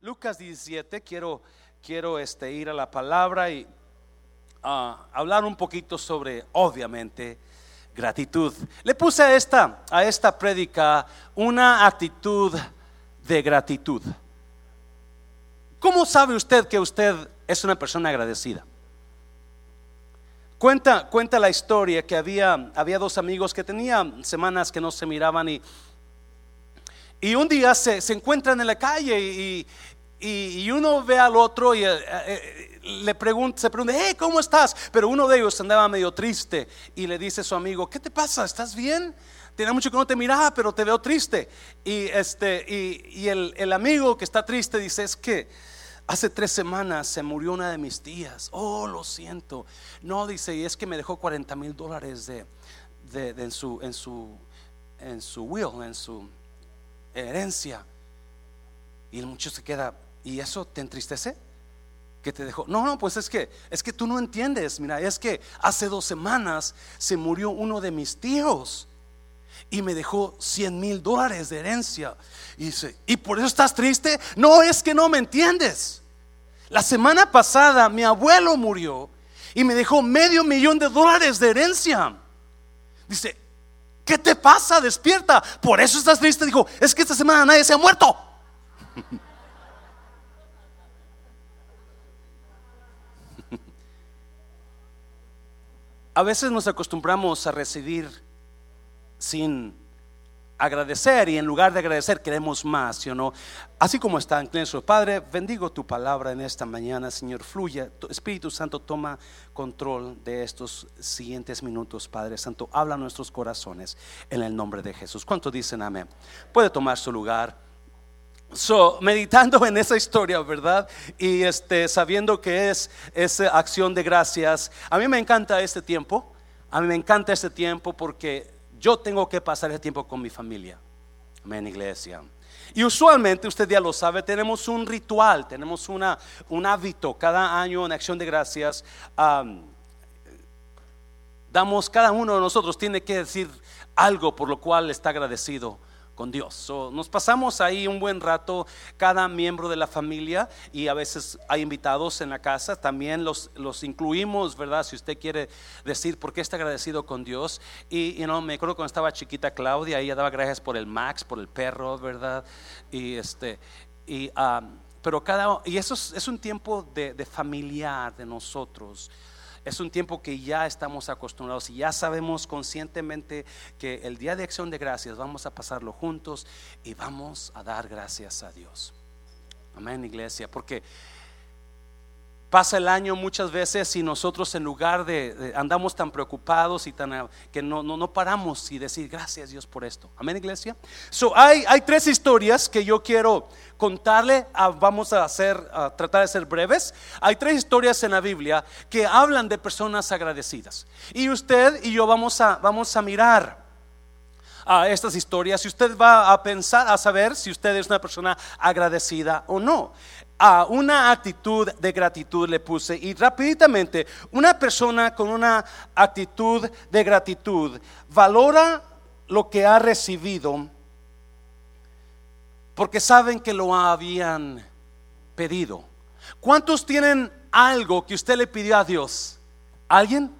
Lucas 17, quiero, quiero este, ir a la palabra y ah, hablar un poquito sobre, obviamente, gratitud. Le puse a esta, a esta prédica una actitud de gratitud. ¿Cómo sabe usted que usted es una persona agradecida? Cuenta, cuenta la historia que había, había dos amigos que tenían semanas que no se miraban y y un día se, encuentran en la calle y, uno ve al otro y eh, eh, le pregunta, se pregunta, hey, ¿cómo estás? Pero uno de ellos andaba medio triste y le dice a su amigo, ¿qué te pasa? ¿Estás bien? Tiene mucho que no te miraba, pero te veo triste. Y, este, y, el, el, amigo que está triste dice, es que hace tres semanas se murió una de mis tías. Oh, lo siento. No, dice, y es que me dejó 40 mil dólares de, de, en, su, en, su, en su will, en su herencia. Y el muchacho se queda, ¿y eso te entristece? Que te dejó. No, no, pues es que, es que tú no entiendes. Mira, es que hace dos semanas se murió uno de mis tíos y me dejó 100 mil dólares de herencia. Y dice, ¿y por eso estás triste? No, es que no me entiendes. La semana pasada mi abuelo murió y me dejó medio millón de dólares de herencia. Dice, ¿Qué te pasa? Despierta. Por eso estás triste. Dijo, es que esta semana nadie se ha muerto. A veces nos acostumbramos a recibir sin agradecer y en lugar de agradecer queremos más, ¿sí o no? Así como está en nuestro Padre, bendigo tu palabra en esta mañana, Señor, fluya. Espíritu Santo, toma control de estos siguientes minutos, Padre Santo. Habla nuestros corazones en el nombre de Jesús. ¿Cuánto dicen amén? Puede tomar su lugar. So, meditando en esa historia, ¿verdad? Y este, sabiendo que es esa acción de gracias, a mí me encanta este tiempo. A mí me encanta este tiempo porque yo tengo que pasar ese tiempo con mi familia. Amén, iglesia. Y usualmente, usted ya lo sabe, tenemos un ritual, tenemos una, un hábito cada año en acción de gracias. damos, cada uno de nosotros tiene que decir algo por lo cual está agradecido con Dios. nos pasamos ahí un buen rato, cada miembro de la familia, y a veces hay invitados en la casa, también los, los incluimos, ¿verdad? Si usted quiere decir por qué está agradecido con Dios. Y you know, me acuerdo cuando estaba chiquita Claudia, ella daba gracias por el Max, por el perro, ¿verdad? Y este, y, ah, pero cada, y eso es, un tiempo de, de familiar de nosotros es un tiempo que ya estamos acostumbrados y ya sabemos conscientemente que el día de acción de gracias vamos a pasarlo juntos y vamos a dar gracias a Dios. Amén, iglesia, porque Pasa el año muchas veces y nosotros en lugar de, andamos tan preocupados y tan que no, no, no, paramos y decir gracias Dios por esto. Amén, iglesia. So, hay, hay tres historias que yo quiero contarle. vamos a hacer, a tratar de ser breves. Hay tres historias en la Biblia que hablan de personas agradecidas. Y usted y yo vamos a, vamos a mirar a estas historias y usted va a pensar, a saber si usted es una persona agradecida o no a una actitud de gratitud le puse y rapidamente una persona con una actitud de gratitud valora lo que ha recibido porque saben que lo habían pedido. ¿Cuántos tienen algo que usted le pidió a Dios? ¿Alguien?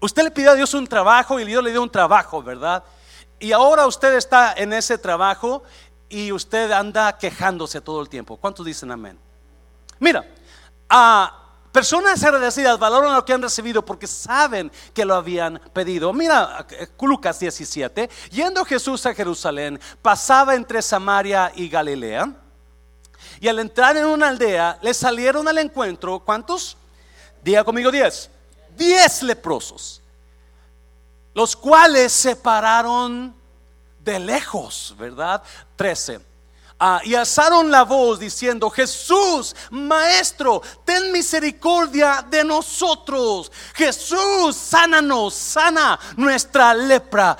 Usted le pidió a Dios un trabajo y Dios le dio un trabajo, ¿verdad? Y ahora usted está en ese trabajo y usted anda quejándose todo el tiempo. ¿Cuántos dicen amén? Mira, a personas agradecidas valoran lo que han recibido porque saben que lo habían pedido. Mira, eh, Lucas 17, yendo Jesús a Jerusalén, pasaba entre Samaria y Galilea. Y al entrar en una aldea, le salieron al encuentro, ¿cuántos? Diga conmigo 10. 10 leprosos, los cuales se pararon de lejos, ¿verdad? 13 Ah, y alzaron la voz diciendo, Jesús, Maestro, ten misericordia de nosotros. Jesús, sánanos, sana nuestra lepra.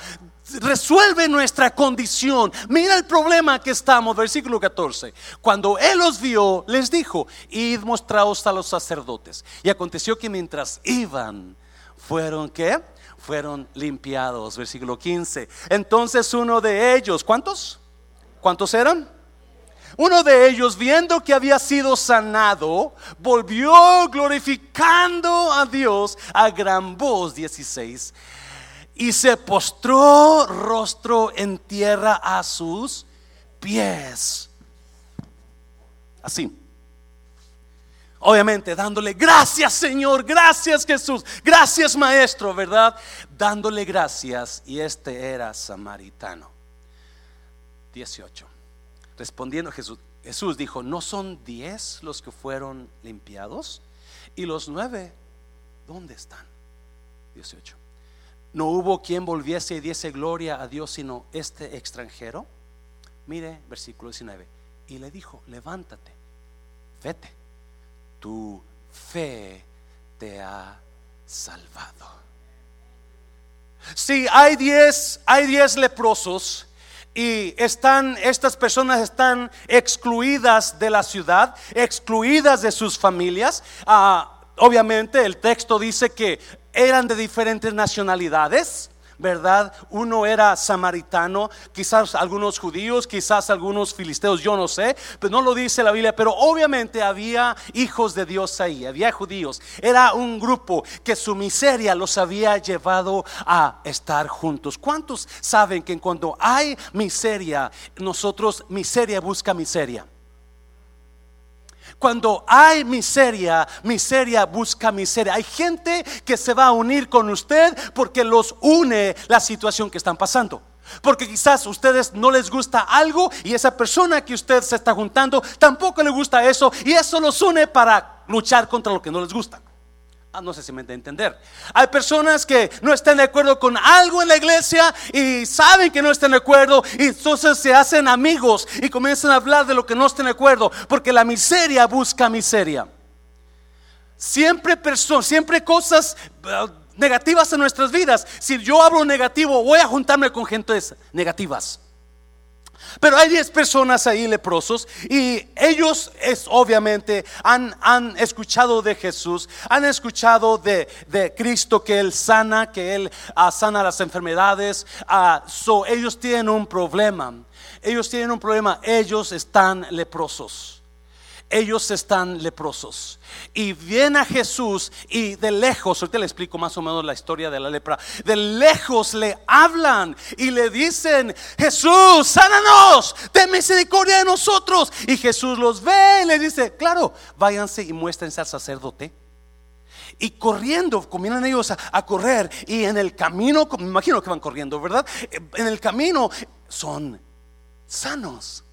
Resuelve nuestra condición. Mira el problema que estamos, versículo 14. Cuando él los vio, les dijo, id mostraos a los sacerdotes. Y aconteció que mientras iban, fueron que fueron limpiados, versículo 15. Entonces uno de ellos, ¿cuántos? ¿Cuántos eran? Uno de ellos, viendo que había sido sanado, volvió glorificando a Dios a gran voz, 16, y se postró rostro en tierra a sus pies. Así. Obviamente dándole gracias Señor, gracias Jesús, gracias Maestro, ¿verdad? Dándole gracias y este era samaritano. 18. Respondiendo Jesús, Jesús dijo, ¿no son diez los que fueron limpiados? ¿Y los nueve dónde están? 18. ¿No hubo quien volviese y diese gloria a Dios sino este extranjero? Mire, versículo 19. Y le dijo, levántate, vete, tu fe te ha salvado. Si hay diez, hay diez leprosos y están, estas personas están excluidas de la ciudad, excluidas de sus familias. Ah, obviamente el texto dice que eran de diferentes nacionalidades. ¿Verdad? Uno era samaritano, quizás algunos judíos, quizás algunos filisteos, yo no sé, pero no lo dice la Biblia, pero obviamente había hijos de Dios ahí, había judíos. Era un grupo que su miseria los había llevado a estar juntos. ¿Cuántos saben que cuando hay miseria, nosotros miseria busca miseria? Cuando hay miseria, miseria busca miseria. Hay gente que se va a unir con usted porque los une la situación que están pasando. Porque quizás a ustedes no les gusta algo y esa persona que usted se está juntando tampoco le gusta eso y eso los une para luchar contra lo que no les gusta. Ah, no sé si me entiende entender. Hay personas que no están de acuerdo con algo en la iglesia y saben que no están de acuerdo y entonces se hacen amigos y comienzan a hablar de lo que no están de acuerdo porque la miseria busca miseria. Siempre personas, siempre cosas eh, negativas en nuestras vidas. Si yo hablo negativo, voy a juntarme con gente negativas. Pero hay 10 personas ahí leprosos y ellos es obviamente han, han escuchado de Jesús, han escuchado de, de, Cristo que Él sana, que Él uh, sana las enfermedades. Uh, ellos tienen un problema. Ellos tienen un problema. Ellos están leprosos ellos están leprosos. Y viene a Jesús y de lejos, ahorita le explico más o menos la historia de la lepra, de lejos le hablan y le dicen, Jesús, sánanos, ten misericordia de nosotros. Y Jesús los ve y le dice, claro, váyanse y muéstrense al sacerdote. Y corriendo, comienzan ellos a, a, correr. Y en el camino, me imagino que van corriendo, ¿verdad? En el camino son sanos.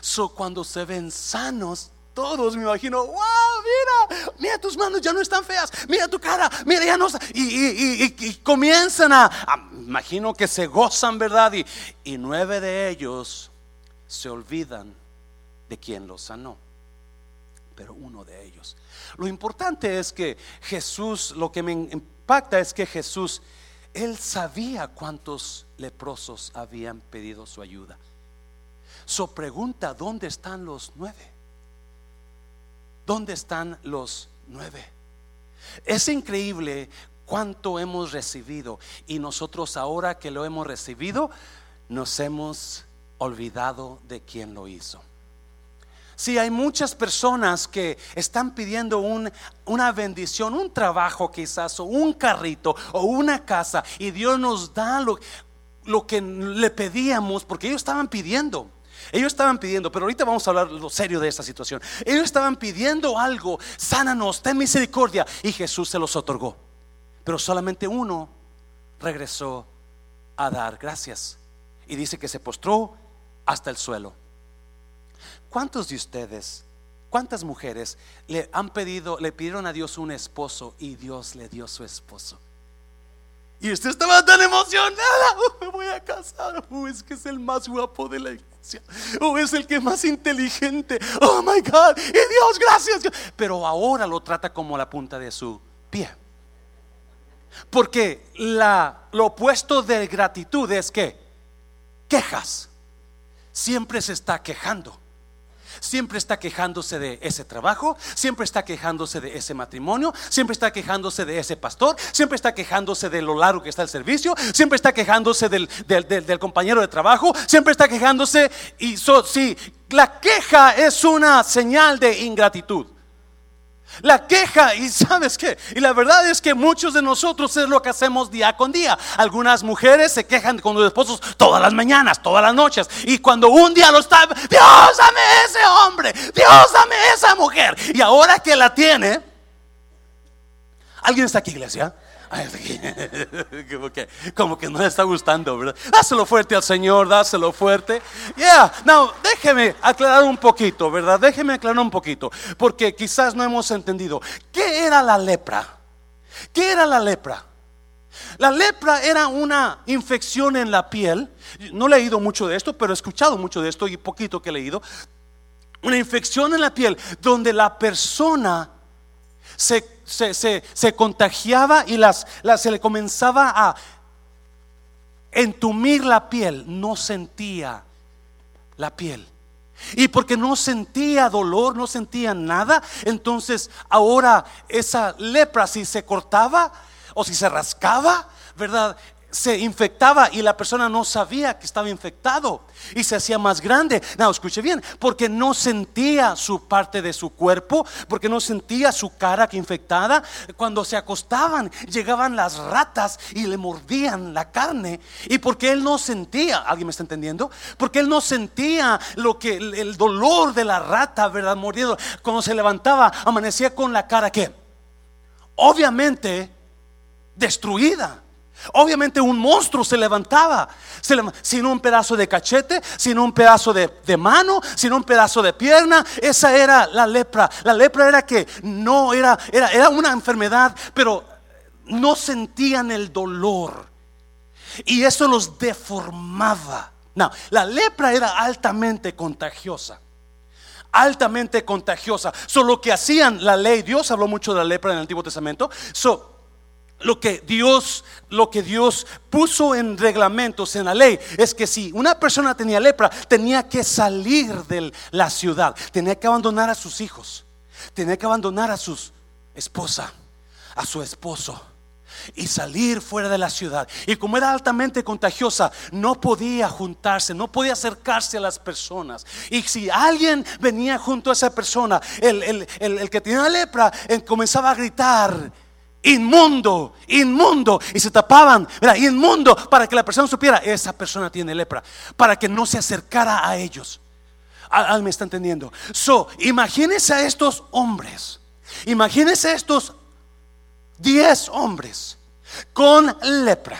So cuando se ven sanos, todos me imagino, wow, mira, mira tus manos ya no están feas, mira tu cara, mira ya no y, y, comienzan a, imagino que se gozan, ¿verdad? Y, y nueve de ellos se olvidan de quien los sanó, pero uno de ellos. Lo importante es que Jesús, lo que me impacta es que Jesús, él sabía cuántos leprosos habían pedido su ayuda. So pregunta, ¿dónde están los nueve? ¿Dónde están los nueve? Es increíble cuánto hemos recibido y nosotros ahora que lo hemos recibido nos hemos olvidado de quien lo hizo. Si hay muchas personas que están pidiendo una bendición, un trabajo quizás, o un carrito, o una casa, y Dios nos da lo, lo que le pedíamos, porque ellos estaban pidiendo. Ellos estaban pidiendo, pero ahorita vamos a hablar lo serio de esta situación. Ellos estaban pidiendo algo, sánanos, ten misericordia, y Jesús se los otorgó. Pero solamente uno regresó a dar gracias. Y dice que se postró hasta el suelo. ¿Cuántos de ustedes, cuántas mujeres le han pedido, le pidieron a Dios un esposo y Dios le dio su esposo? Y usted estaba tan emocionada, me voy a casar, es que es el más guapo de la iglesia, o es el que más inteligente, oh my God, y Dios, gracias. Pero ahora lo trata como la punta de su pie. Porque la, lo opuesto de gratitud es que quejas, siempre se está quejando siempre está quejándose de ese trabajo, siempre está quejándose de ese matrimonio, siempre está quejándose de ese pastor, siempre está quejándose de lo largo que está el servicio, siempre está quejándose del, compañero de trabajo, siempre está quejándose y sí, la queja es una señal de ingratitud. La queja, y sabes qué, y la verdad es que muchos de nosotros es lo que hacemos día con día. Algunas mujeres se quejan con los esposos todas las mañanas, todas las noches, y cuando un día lo está, Dios dame ese hombre, Dios dame esa mujer, y ahora que la tiene, ¿alguien está aquí, iglesia? como, que, como que no le está gustando, ¿verdad? Dáselo fuerte al Señor, dáselo fuerte. Yeah, now, déjeme aclarar un poquito, ¿verdad? Déjeme aclarar un poquito, porque quizás no hemos entendido. ¿Qué era la lepra? ¿Qué era la lepra? La lepra era una infección en la piel. No he leído mucho de esto, pero he escuchado mucho de esto y poquito que he leído. Una infección en la piel donde la persona se se, contagiaba y las, se le comenzaba a entumir la piel, no sentía la piel. Y porque no sentía dolor, no sentía nada, entonces ahora esa lepra si se cortaba o si se rascaba, ¿verdad? Se infectaba y la persona no sabía que estaba infectado y se hacía más grande. No, escuche bien, porque no sentía su parte de su cuerpo, porque no sentía su cara que infectada. Cuando se acostaban, llegaban las ratas y le mordían la carne. Y porque él no sentía, ¿alguien me está entendiendo? Porque él no sentía lo que el dolor de la rata, ¿verdad? Mordiendo. Cuando se levantaba, amanecía con la cara que, obviamente, destruida. Obviamente un monstruo se levantaba, sin un pedazo de cachete, sin un pedazo de, mano, sin un pedazo de pierna. Esa era la lepra. La lepra era que no era, era, era una enfermedad, pero no sentían el dolor. Y eso los deformaba. No, la lepra era altamente contagiosa altamente contagiosa. Solo que hacían la ley, Dios habló mucho de la lepra en el Antiguo Testamento. So, lo que Dios, lo que Dios puso en reglamentos en la ley es que si una persona tenía lepra, tenía que salir de la ciudad, tenía que abandonar a sus hijos, tenía que abandonar a su esposa, a su esposo y salir fuera de la ciudad. Y como era altamente contagiosa, no podía juntarse, no podía acercarse a las personas. Y si alguien venía junto a esa persona, el, que tenía lepra comenzaba a gritar inmundo, inmundo. Y se tapaban. Inmundo, para que la persona supiera, esa persona tiene lepra, para que no se acercara a ellos. Al me está entendiendo. So, imagínense a estos hombres, imagínense a estos 10 hombres con lepra,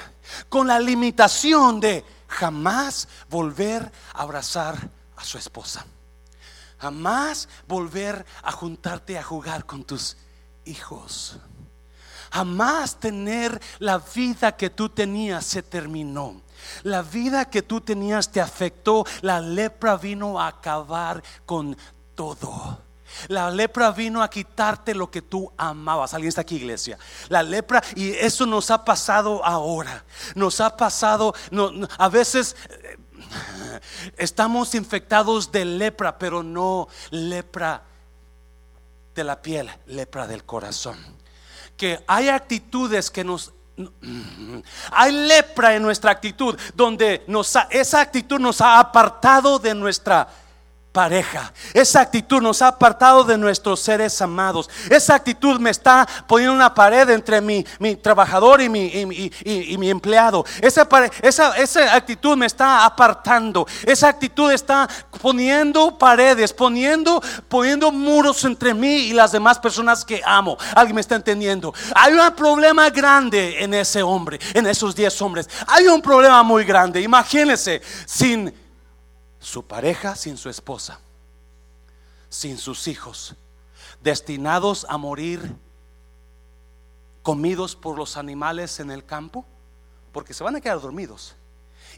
con la limitación de jamás volver a abrazar a su esposa. Jamás volver a juntarte a jugar con tus hijos jamás tener la vida que tú tenías se terminó. La vida que tú tenías te afectó. La lepra vino a acabar con todo. La lepra vino a quitarte lo que tú amabas. Alguien está aquí, iglesia. La lepra, y eso nos ha pasado ahora. Nos ha pasado, a veces eh, estamos infectados de lepra, pero no lepra de la piel, lepra del corazón hay actitudes que nos... Hay lepra en nuestra actitud, donde esa actitud nos ha apartado de nuestra pareja. Esa actitud nos ha apartado de nuestros seres amados. Esa actitud me está poniendo una pared entre mi, mi trabajador y mi, y, mi empleado. Esa, esa, esa actitud me está apartando. Esa actitud está poniendo paredes, poniendo, poniendo muros entre mí y las demás personas que amo. ¿Alguien me está entendiendo? Hay un problema grande en ese hombre, en esos diez hombres. Hay un problema muy grande. Imagínense sin su pareja sin su esposa, sin sus hijos, destinados a morir comidos por los animales en el campo, porque se van a quedar dormidos.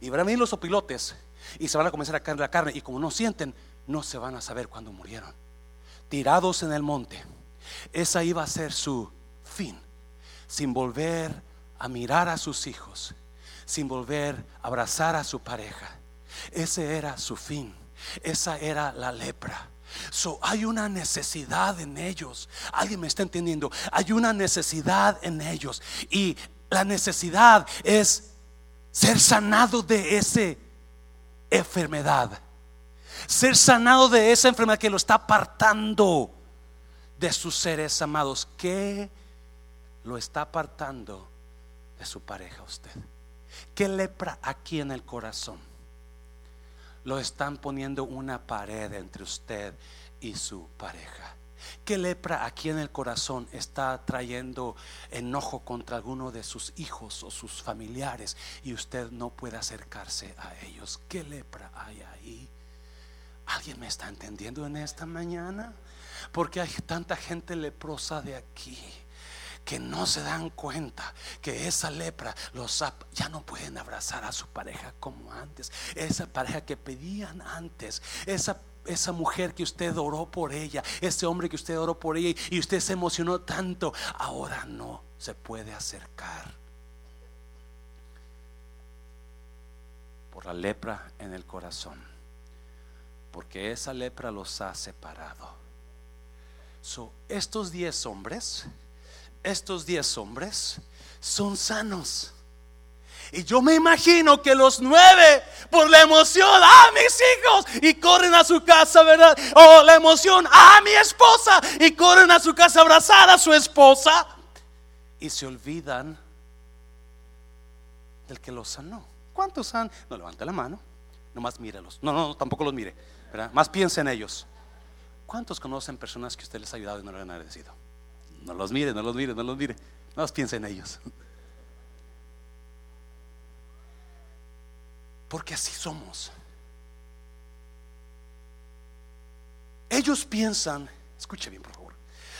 Y van a venir los opilotes y se van a comenzar a caer la carne. Y como no sienten, no se van a saber cuándo murieron. Tirados en el monte. Esa iba a ser su fin. Sin volver a mirar a sus hijos. Sin volver a abrazar a su pareja ese era su fin. Esa era la lepra. So, hay una necesidad en ellos. Alguien me está entendiendo. Hay una necesidad en ellos. Y la necesidad es ser sanado de esa enfermedad. Ser sanado de esa enfermedad que lo está apartando de sus seres amados. ¿Qué lo está apartando de su pareja usted? ¿Qué lepra aquí en el corazón? Lo están poniendo una pared entre usted y su pareja. ¿Qué lepra aquí en el corazón está trayendo enojo contra alguno de sus hijos o sus familiares y usted no puede acercarse a ellos? ¿Qué lepra hay ahí? ¿Alguien me está entendiendo en esta mañana? Porque hay tanta gente leprosa de aquí que no se dan cuenta que esa lepra los ya no pueden abrazar a su pareja como antes. Esa pareja que pedían antes, esa esa mujer que usted oró por ella, ese hombre que usted oró por ella y usted se emocionó tanto, ahora no se puede acercar. Por la lepra en el corazón. Porque esa lepra los ha separado. Estos diez hombres, estos diez hombres son sanos. Y yo me imagino que los nueve, por la emoción, a mis hijos, y corren a su casa, ¿verdad? O la emoción, a mi esposa, y corren a su casa a abrazar a su esposa. Y se olvidan del que los sanó. ¿Cuántos han? No levante la mano, nomás mírelos. No, no, tampoco los mire. Más piense en ellos. ¿Cuántos conocen personas que usted les ha ayudado y no le han agradecido? No los mire, no los mire, no los mire. No más piense en ellos. Porque así somos. Ellos piensan, escuche bien por favor,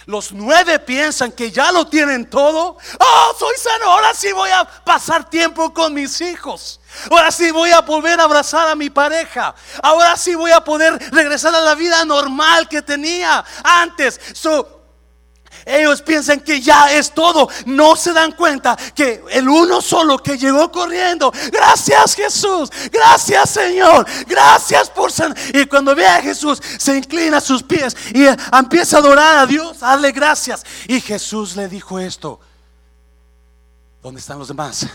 los nueve piensan que ya lo tienen todo. Oh, soy sano, ahora sí voy a pasar tiempo con mis hijos. Ahora sí voy a volver a abrazar a mi pareja. Ahora sí voy a poder regresar a la vida normal que tenía antes. So, ellos piensan que ya es todo. No se dan cuenta que el uno solo que llegó corriendo. Gracias Jesús. Gracias Señor. Gracias por san. Y cuando ve a Jesús, se inclina a sus pies y empieza a adorar a Dios. Dale gracias. Y Jesús le dijo esto. ¿Dónde están los demás?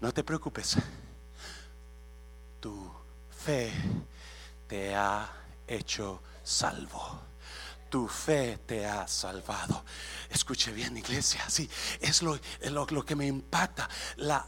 No te preocupes. Tu fe te ha hecho salvo tu fe te ha salvado. Escuche bien, iglesia, sí, es lo, lo, lo que me impacta. La,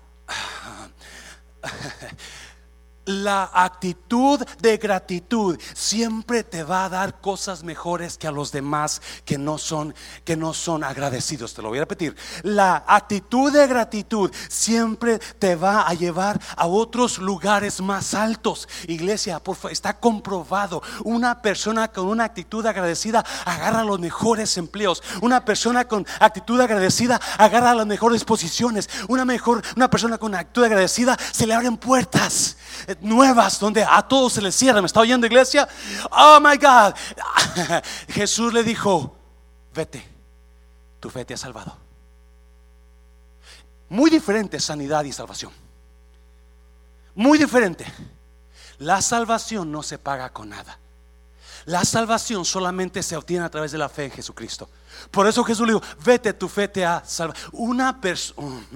la actitud de gratitud siempre te va a dar cosas mejores que a los demás que no son que no son agradecidos. Te lo voy a repetir. La actitud de gratitud siempre te va a llevar a otros lugares más altos. Iglesia, por favor, está comprobado. Una persona con una actitud agradecida agarra los mejores empleos. Una persona con actitud agradecida agarra las mejores posiciones. Una mejor una persona con actitud agradecida se le abren puertas nuevas donde a todos se les cierra. ¿Me está oyendo iglesia? Oh my God. Jesús le dijo, vete, tu fe te ha salvado. Muy diferente sanidad y salvación. Muy diferente. La salvación no se paga con nada. La salvación solamente se obtiene a través de la fe en Jesucristo. Por eso Jesús le dijo, vete, tu fe te ha salvado. Una,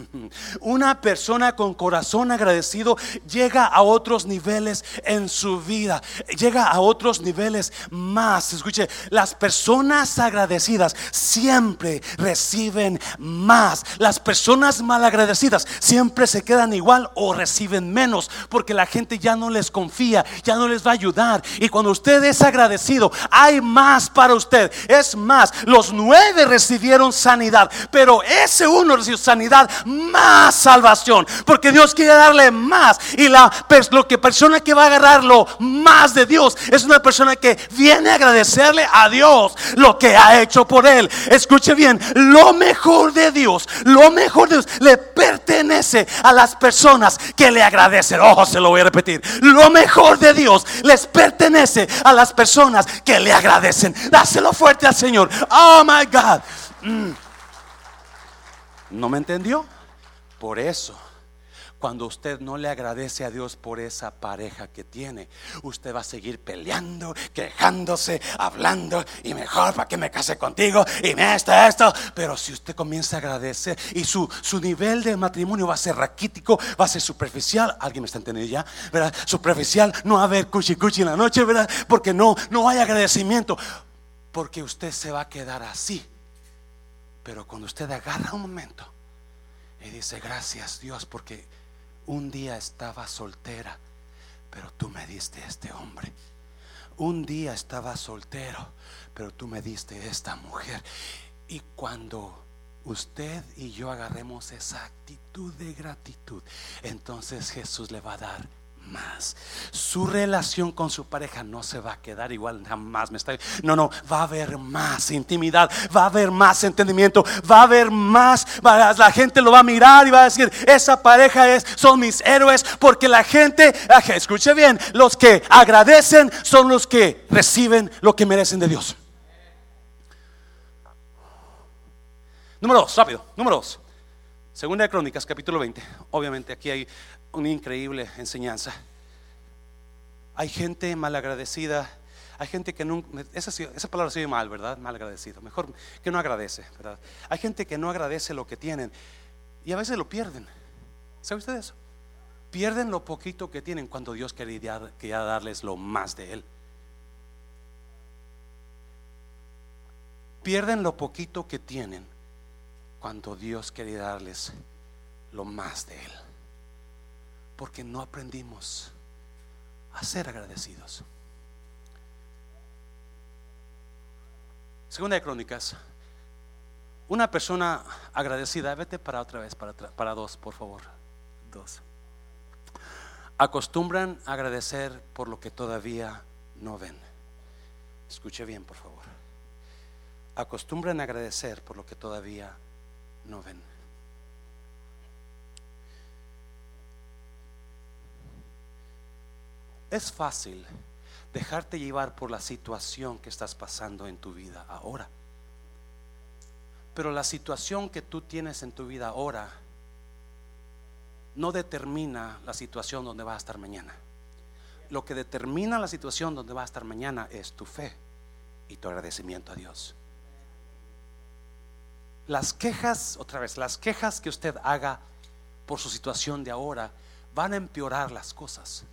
una persona con corazón agradecido llega a otros niveles en su vida. Llega a otros niveles más. Escuche, las personas agradecidas siempre reciben más. Las personas malagradecidas siempre se quedan igual o reciben menos. Porque la gente ya no les confía, ya no les va a ayudar. Y cuando usted es agradecido, hay más para usted. Es más, los nuevos recibieron sanidad, pero ese uno recibió sanidad más salvación, porque Dios quiere darle más. Y la lo que persona que va a agarrarlo más de Dios es una persona que viene a agradecerle a Dios lo que ha hecho por él. Escuche bien, lo mejor de Dios, lo mejor de Dios le pertenece a las personas que le agradecen. Ojo, se lo voy a repetir. Lo mejor de Dios les pertenece a las personas que le agradecen. Dáselo fuerte al Señor. Oh my God. Mm. ¿No me entendió? Por eso, cuando usted no le agradece a Dios por esa pareja que tiene, usted va a seguir peleando, quejándose, hablando y mejor para que me case contigo y me esto, esto. Pero si usted comienza a agradecer y su, su nivel de matrimonio va a ser raquítico, va a ser superficial, alguien me está entendiendo ya, ¿verdad? Superficial, no va a haber cuchi cuchi en la noche, ¿verdad? Porque no, no hay agradecimiento, porque usted se va a quedar así. Pero cuando usted agarra un momento y dice, gracias Dios, porque un día estaba soltera, pero tú me diste este hombre. Un día estaba soltero, pero tú me diste esta mujer. Y cuando usted y yo agarremos esa actitud de gratitud, entonces Jesús le va a dar Su relación con su pareja no se va a quedar igual jamás. Me está, no, no, va a haber más intimidad, va a haber más entendimiento, va a haber más. la gente lo va a mirar y va a decir: Esa pareja es, son mis héroes. Porque la gente, ah, escuche bien, los que agradecen son los que reciben lo que merecen de Dios. Número dos, rápido. Número dos. Segunda de Crónicas, capítulo 20. Obviamente aquí hay una increíble enseñanza. Hay gente malagradecida, hay gente que no, esa, esa palabra se oye mal, ¿verdad? Mal agradecido, mejor que no agradece, ¿verdad? Hay gente que no agradece lo que tienen y a veces lo pierden. ¿Sabe usted eso? Pierden lo poquito que tienen cuando Dios quería, quería darles lo más de Él. Pierden lo poquito que tienen cuando Dios quería darles lo más de Él porque no aprendimos a ser agradecidos. Segunda de Crónicas. Una persona agradecida, vete para otra vez, para, para dos, por favor. Dos. Acostumbran a agradecer por lo que todavía no ven. Escuche bien, por favor. Acostumbran a agradecer por lo que todavía no ven. Es fácil dejarte llevar por la situación que estás pasando en tu vida ahora. Pero la situación que tú tienes en tu vida ahora no determina la situación donde vas a estar mañana. Lo que determina la situación donde vas a estar mañana es tu fe y tu agradecimiento a Dios. Las quejas, otra vez, las quejas que usted haga por su situación de ahora van a empeorar las cosas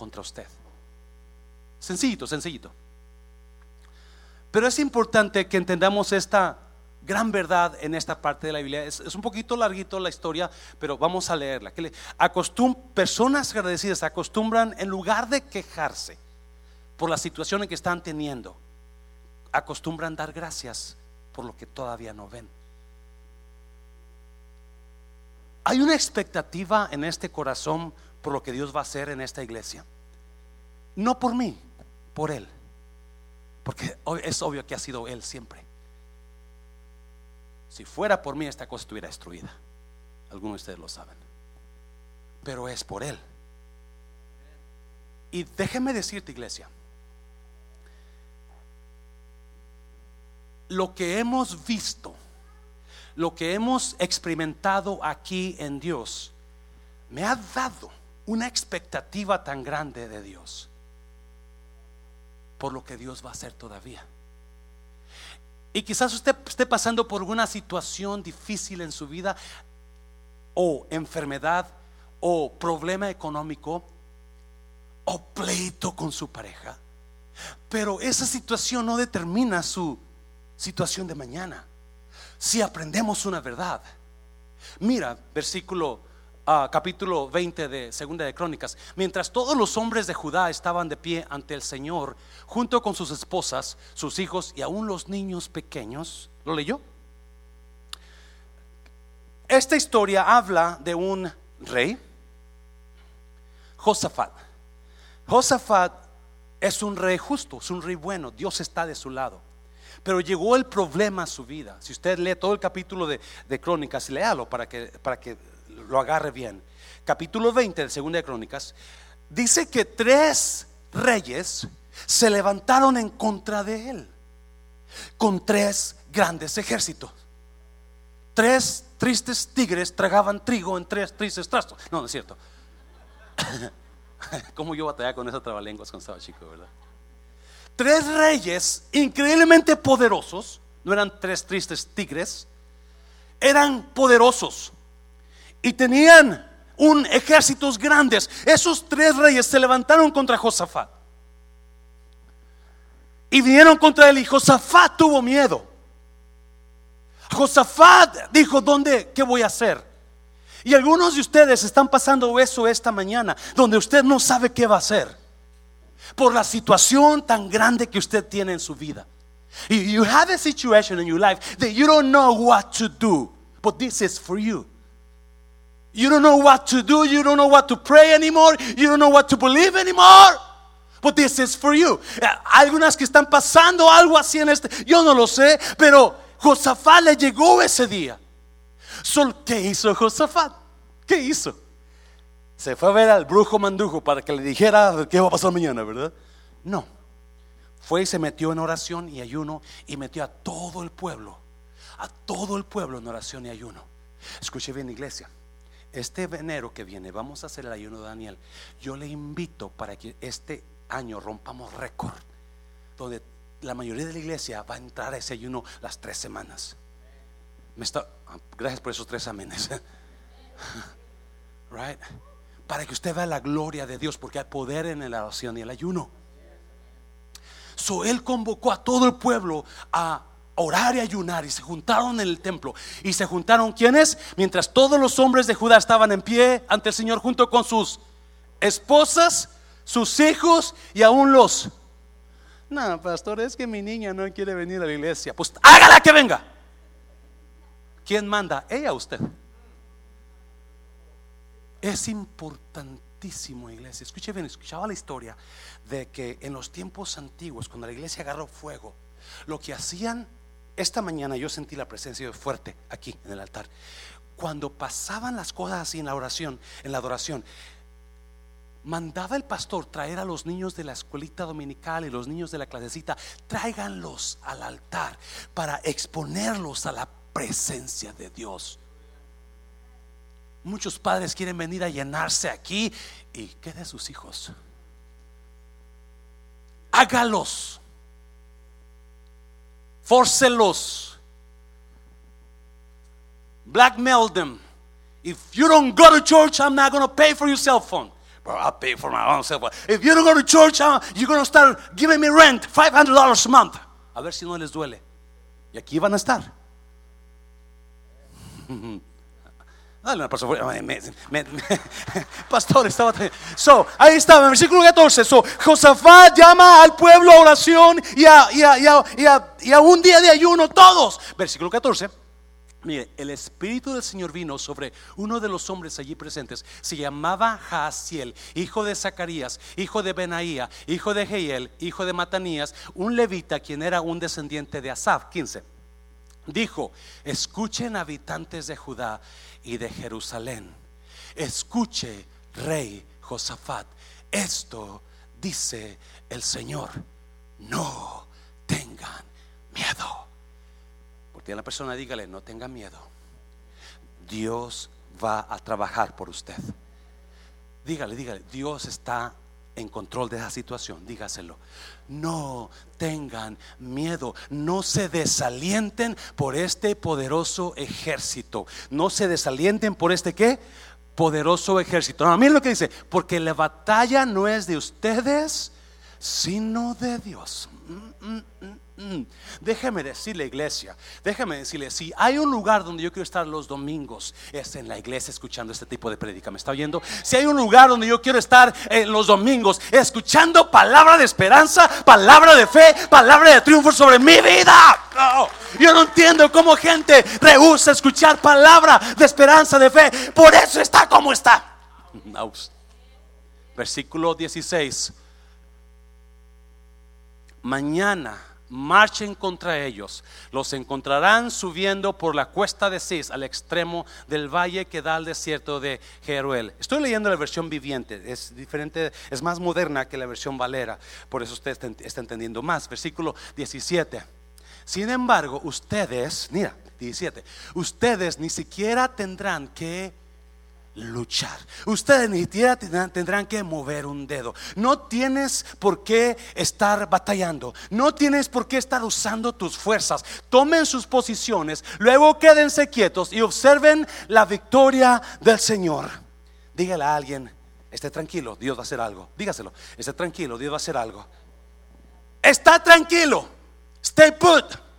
contra usted. Sencillito, sencillito. Pero es importante que entendamos esta gran verdad en esta parte de la Biblia. Es, un poquito larguito la historia, pero vamos a leerla. Acostum, personas agradecidas acostumbran, en lugar de quejarse por la situación en que están teniendo, acostumbran dar gracias por lo que todavía no ven. Hay una expectativa en este corazón por lo que Dios va a hacer en esta iglesia. No por mí, por Él. Porque es obvio que ha sido Él siempre. Si fuera por mí, esta cosa estuviera destruida. Algunos de ustedes lo saben. Pero es por Él. Y déjeme decirte, iglesia, lo que hemos visto, lo que hemos experimentado aquí en Dios, me ha dado una expectativa tan grande de Dios por lo que Dios va a hacer todavía. Y quizás usted esté pasando por una situación difícil en su vida, o enfermedad, o problema económico, o pleito con su pareja. Pero esa situación no determina su situación de mañana. Si aprendemos una verdad. Mira, versículo capítulo 20 de Segunda de Crónicas, mientras todos los hombres de Judá estaban de pie ante el Señor, junto con sus esposas, sus hijos y aún los niños pequeños, ¿lo leyó? Esta historia habla de un rey, Josafat. Josafat es un rey justo, es un rey bueno, Dios está de su lado. Pero llegó el problema a su vida. Si usted lee todo el capítulo de, de Crónicas, léalo para que, para que lo agarre bien. Capítulo 20 de Segunda de Crónicas dice que tres reyes se levantaron en contra de él con tres grandes ejércitos. Tres tristes tigres tragaban trigo en tres tristes trastos. No, no es cierto. Como yo batallaba con esa trabalenguas cuando estaba chico, ¿verdad? Tres reyes increíblemente poderosos, no eran tres tristes tigres, eran poderosos y tenían un ejércitos grandes. Esos tres reyes se levantaron contra Josafat y vinieron contra él y Josafat tuvo miedo. Josafat dijo, ¿dónde? ¿Qué voy a hacer? Y algunos de ustedes están pasando eso esta mañana, donde usted no sabe qué va a hacer. Por la situación tan grande que usted tiene en su vida. You have a situation in your life that you don't know what to do, but this is for you. You don't know what to do, you don't know what to pray anymore, you don't know what to believe anymore. But this is for you. Eh, algunas que están pasando algo así en este, yo no lo sé, pero Josafat le llegó ese día. ¿Qué hizo Josafat? ¿Qué hizo? Se fue a ver al brujo mandujo para que le dijera qué va a pasar mañana, ¿verdad? No. Fue y se metió en oración y ayuno y metió a todo el pueblo, a todo el pueblo en oración y ayuno. Escuche bien, iglesia. Este enero que viene vamos a hacer el ayuno de Daniel. Yo le invito para que este año rompamos récord, donde la mayoría de la iglesia va a entrar a ese ayuno las tres semanas. Ah, gracias por esos tres amenes. right? Para que usted vea la gloria de Dios, porque hay poder en la oración y el ayuno. So él convocó a todo el pueblo a orar y ayunar y se juntaron en el templo. Y se juntaron quienes? Mientras todos los hombres de Judá estaban en pie ante el Señor junto con sus esposas, sus hijos y aún los no, pastor, es que mi niña no quiere venir a la iglesia. Pues hágala que venga. ¿Quién manda? Ella, usted. Es importantísimo, iglesia. Escuche bien, escuchaba la historia de que en los tiempos antiguos, cuando la iglesia agarró fuego, lo que hacían, esta mañana yo sentí la presencia fuerte aquí en el altar. Cuando pasaban las cosas así en la oración, en la adoración, mandaba el pastor traer a los niños de la escuelita dominical y los niños de la clasecita, tráiganlos al altar para exponerlos a la presencia de Dios. Muchos padres quieren venir a llenarse aquí y ¿qué de sus hijos? Hágalos. Fórcelos. Blackmail them. If you don't go to church, I'm not going to pay for your cell phone. Bro, I'll pay for my own cell phone. If you don't go to church, uh, you're going to start giving me rent, $500 a month. A ver si no les duele. Y aquí van a estar. Dale, pastor, pastor estaba So, ahí estaba, en versículo 14. So, Josafat llama al pueblo a oración y a un día de ayuno, todos. Versículo 14. Mire, el Espíritu del Señor vino sobre uno de los hombres allí presentes. Se llamaba Jaasiel, hijo de Zacarías, hijo de Benaía, hijo de Jehiel, hijo de Matanías, un levita quien era un descendiente de Asaf. 15. Dijo, escuchen habitantes de Judá y de Jerusalén. Escuche, rey Josafat. Esto dice el Señor. No tengan miedo porque la persona dígale, no tenga miedo. Dios va a trabajar por usted. Dígale, dígale, Dios está en control de esa situación, dígaselo. No tengan miedo, no se desalienten por este poderoso ejército. No se desalienten por este qué? Poderoso ejército. No, miren lo que dice, porque la batalla no es de ustedes, sino de Dios. Mm, mm, mm. Mm, déjeme decirle, iglesia, déjame decirle, si hay un lugar donde yo quiero estar los domingos, es en la iglesia escuchando este tipo de prédica. ¿Me está oyendo? Si hay un lugar donde yo quiero estar en los domingos, escuchando palabra de esperanza, palabra de fe, palabra de triunfo sobre mi vida. yo no entiendo cómo gente rehúsa escuchar palabra de esperanza, de fe. Por eso está como está. Versículo 16. Mañana marchen contra ellos. Los encontrarán subiendo por la cuesta de Cis al extremo del valle que da al desierto de Jeruel. Estoy leyendo la versión viviente, es diferente, es más moderna que la versión valera, por eso usted está entendiendo más. Versículo 17. Sin embargo, ustedes, mira, 17. Ustedes ni siquiera tendrán que luchar. Ustedes ni siquiera tendrán, que mover un dedo. No tienes por qué estar batallando. No tienes por qué estar usando tus fuerzas. Tomen sus posiciones, luego quédense quietos y observen la victoria del Señor. Dígale a alguien, esté tranquilo, Dios va a hacer algo. Dígaselo, esté tranquilo, Dios va a hacer algo. Está tranquilo. Stay put.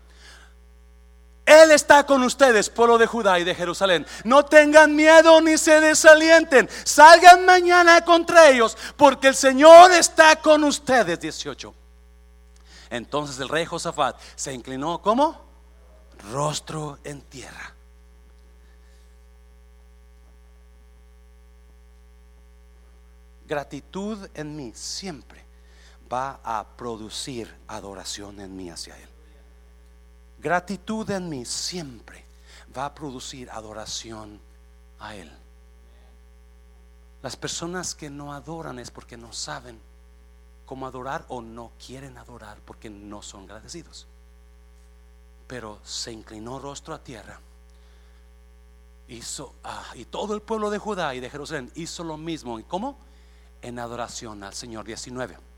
Él está con ustedes, pueblo de Judá y de Jerusalén. No tengan miedo ni se desalienten. Salgan mañana contra ellos, porque el Señor está con ustedes. 18. Entonces el rey Josafat se inclinó como rostro en tierra. Gratitud en mí siempre va a producir adoración en mí hacia Él. Gratitud en mí siempre va a producir adoración a Él. Las personas que no adoran es porque no saben cómo adorar o no quieren adorar porque no son agradecidos. Pero se inclinó rostro a tierra. Hizo, ah, y todo el pueblo de Judá y de Jerusalén hizo lo mismo. ¿Y cómo? En adoración al Señor 19.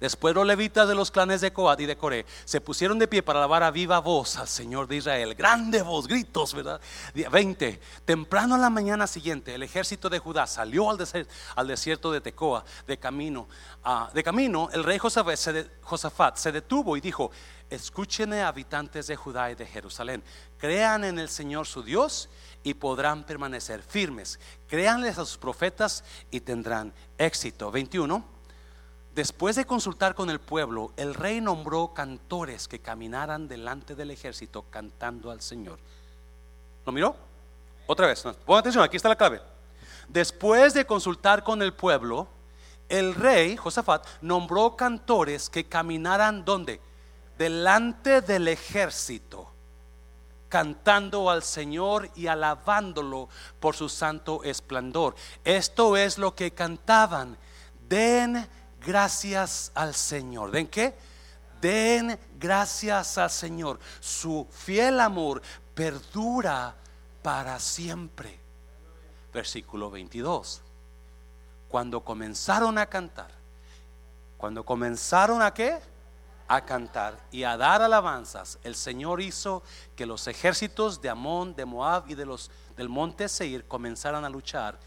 Después los levitas de los clanes de Coat y de Coré se pusieron de pie para alabar a viva voz al Señor de Israel. Grande voz, gritos, ¿verdad? 20. Temprano a la mañana siguiente, el ejército de Judá salió al, desierto, de Tecoa de camino. de camino, el rey Josafat se, Josafat se detuvo y dijo: Escúchenme, habitantes de Judá y de Jerusalén. Crean en el Señor su Dios y podrán permanecer firmes. Créanles a sus profetas y tendrán éxito. 21. Después de consultar con el pueblo, el rey nombró cantores que caminaran delante del ejército cantando al Señor. ¿Lo miró? Otra vez, pongan atención, aquí está la clave. Después de consultar con el pueblo, el rey Josafat nombró cantores que caminaran donde? Delante del ejército, cantando al Señor y alabándolo por su santo esplendor. Esto es lo que cantaban. Den gracias al Señor. ¿Den qué? Den gracias al Señor. Su fiel amor perdura para siempre. Versículo 22. Cuando comenzaron a cantar, cuando comenzaron a qué? A cantar y a dar alabanzas, el Señor hizo que los ejércitos de Amón, de Moab y de los del monte Seir comenzaran a luchar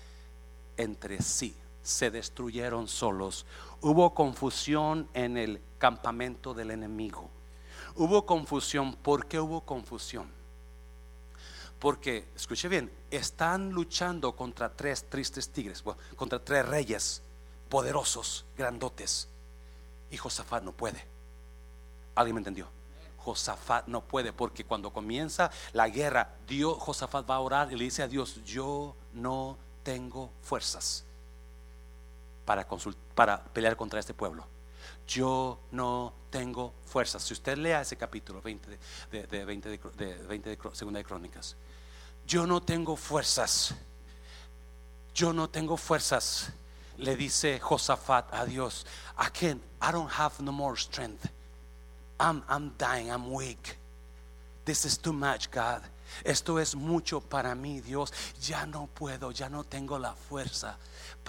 entre sí. Se destruyeron solos Hubo confusión en el campamento del enemigo. Hubo confusión. ¿Por qué hubo confusión? Porque, escuche bien, están luchando contra tres tristes tigres, contra tres reyes poderosos, grandotes. Y Josafat no puede. ¿Alguien me entendió? Josafat no puede porque cuando comienza la guerra, Dios, Josafat va a orar y le dice a Dios, yo no tengo fuerzas para, pelear contra este pueblo. Yo no tengo fuerzas. Si usted lea ese capítulo 20 de, de, 20 de, 20 de Segunda de Crónicas, yo no tengo fuerzas. Yo no tengo fuerzas. Le dice Josafat a Dios, I can't, I don't have no more strength. I'm, I'm dying, I'm weak. This is too much, God. Esto es mucho para mí, Dios. Ya no puedo, ya no tengo la fuerza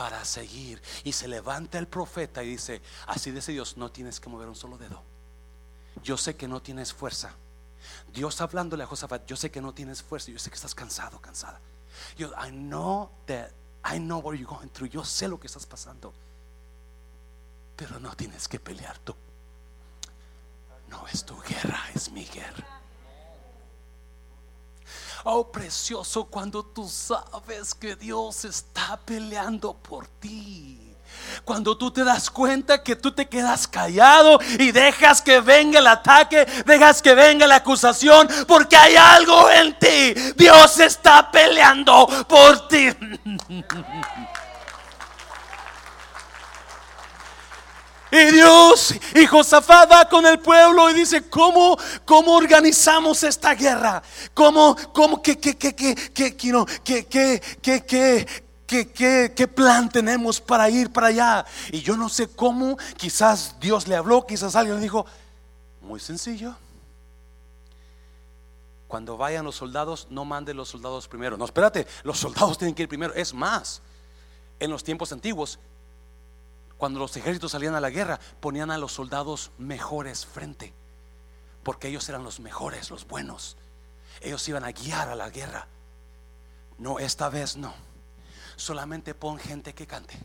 para seguir. Y se levanta el profeta y dice, así dice Dios, no tienes que mover un solo dedo. Yo sé que no tienes fuerza. Dios hablándole a Josafat, yo sé que no tienes fuerza, yo sé que estás cansado, cansada. Yo, I know that, I know what you're going through. Yo sé lo que estás pasando. Pero no tienes que pelear tú. No es tu guerra, es mi guerra. Oh, precioso cuando tú sabes que Dios está peleando por ti. Cuando tú te das cuenta que tú te quedas callado y dejas que venga el ataque, dejas que venga la acusación, porque hay algo en ti. Dios está peleando por ti. Y Dios y Josafat va con el pueblo y dice, ¿cómo, cómo organizamos esta guerra? ¿Cómo, cómo, qué, qué, qué, qué, qué, qué, qué, qué, qué, qué, plan tenemos para ir para allá? Y yo no sé cómo, quizás Dios le habló, quizás alguien le dijo, muy sencillo. Cuando vayan los soldados, no manden los soldados primero. No, espérate, los soldados tienen que ir primero. Es más, en los tiempos antiguos, cuando los ejércitos salían a la guerra, ponían a los soldados mejores frente, porque ellos eran los mejores, los buenos. Ellos iban a guiar a la guerra. No, esta vez no. Solamente pon gente que cante.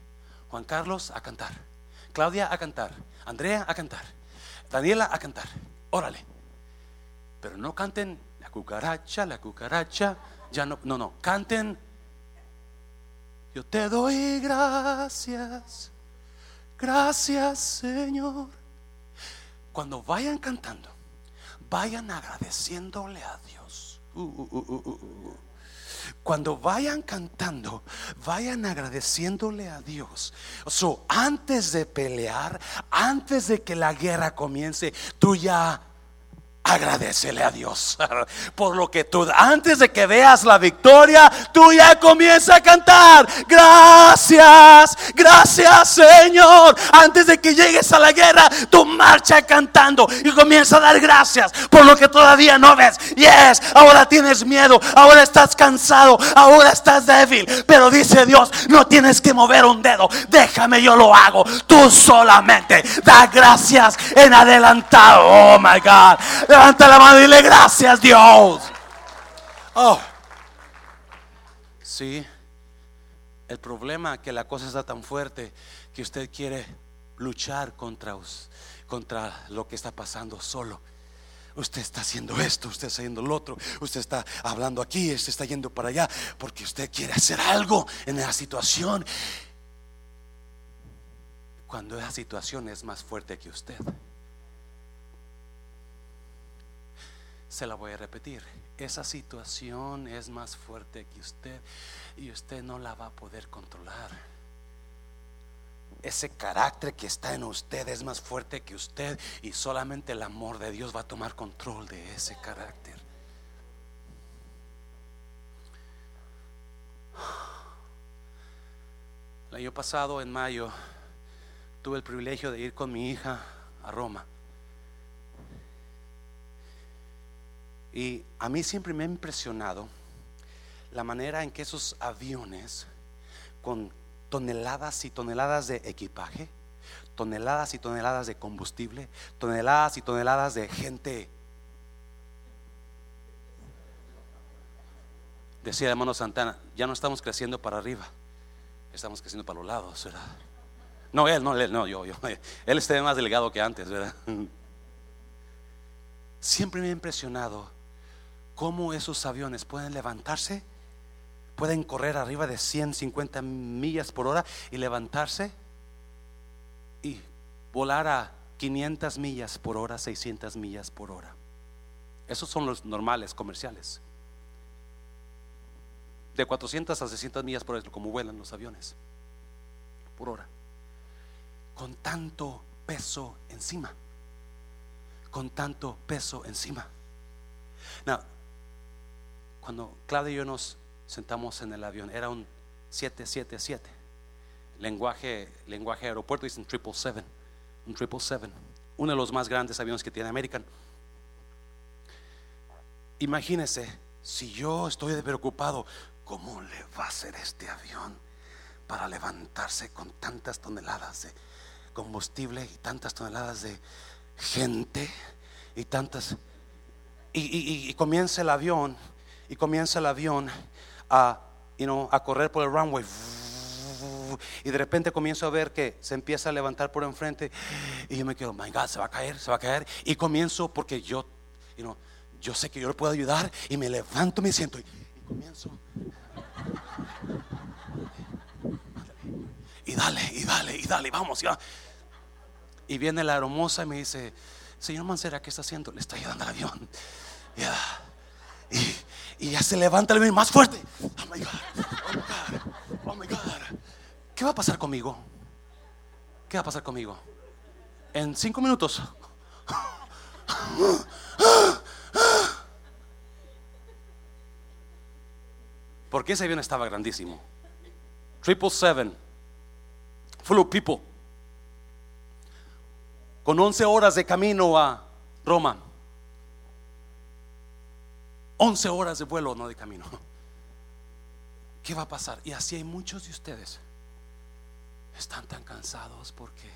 Juan Carlos a cantar. Claudia a cantar. Andrea a cantar. Daniela a cantar. Órale. Pero no canten la cucaracha, la cucaracha. Ya no, no, no. Canten. Yo te doy gracias. Gracias, Señor. Cuando vayan cantando, vayan agradeciéndole a Dios. Uh, uh, uh, cuando vayan cantando, vayan agradeciéndole a Dios. So, antes de pelear, antes de que la guerra comience, tú ya Agradecele a Dios por lo que tú, antes de que veas la victoria, tú ya comienza a cantar. Gracias, gracias Señor. Antes de que llegues a la guerra, tú marcha cantando y comienza a dar gracias por lo que todavía no ves. Yes, ahora tienes miedo, ahora estás cansado, ahora estás débil. Pero dice Dios, no tienes que mover un dedo. Déjame, yo lo hago. Tú solamente da gracias en adelantado. Oh my God. Levanta la mano y dile gracias Dios. Oh. Sí. El problema es que la cosa está tan fuerte que usted quiere luchar contra, contra lo que está pasando solo. Usted está haciendo esto, usted está haciendo lo otro, usted está hablando aquí, usted está yendo para allá, porque usted quiere hacer algo en la situación. Cuando esa situación es más fuerte que usted. Se la voy a repetir. Esa situación es más fuerte que usted y usted no la va a poder controlar. Ese carácter que está en usted es más fuerte que usted y solamente el amor de Dios va a tomar control de ese carácter. El año pasado, en mayo, tuve el privilegio de ir con mi hija a Roma. Y a mí siempre me ha impresionado la manera en que esos aviones con toneladas y toneladas de equipaje, toneladas y toneladas de combustible, toneladas y toneladas de gente. Decía hermano Santana, ya no estamos creciendo para arriba, estamos creciendo para los lados, ¿verdad? No, él, no, él, no, yo, yo. Él está más delegado que antes, ¿verdad? Siempre me ha impresionado cómo esos aviones pueden levantarse, pueden correr arriba de 150 millas por hora y levantarse y volar a 500 millas por hora, 600 millas por hora. Esos son los normales comerciales. De 400 a 600 millas por hora, como vuelan los aviones, por hora. Con tanto peso encima. Con tanto peso encima. Now, cuando Claudia y yo nos sentamos en el avión, era un 777. Lenguaje, lenguaje aeropuerto un 777, un 777, uno de los más grandes aviones que tiene American. Imagínese, si yo estoy preocupado, ¿cómo le va a hacer este avión para levantarse con tantas toneladas de combustible y tantas toneladas de gente y tantas... Y comienza el avión y comienza el avión a, a correr por el runway. Y de repente comienzo a ver que se empieza a levantar por enfrente. Y yo me quedo, my God, se va a caer, se va a caer. Y comienzo porque yo, yo sé que yo le puedo ayudar. Y me levanto, me siento. Y, comienzo. Y dale, y dale, y dale, vamos, ya. Y viene la hermosa y me dice, Señor Mancera, ¿qué está haciendo? Le está ayudando al avión. Ya. Y, y ya se levanta el más fuerte. Oh my God, oh my God, oh my God. ¿Qué va a pasar conmigo? ¿Qué va a pasar conmigo? En cinco minutos. Porque ese avión estaba grandísimo. Triple Seven, full of people, con 11 horas de camino a Roma. 11 horas de vuelo, no de camino. ¿Qué va a pasar? Y así hay muchos de ustedes. Están tan cansados porque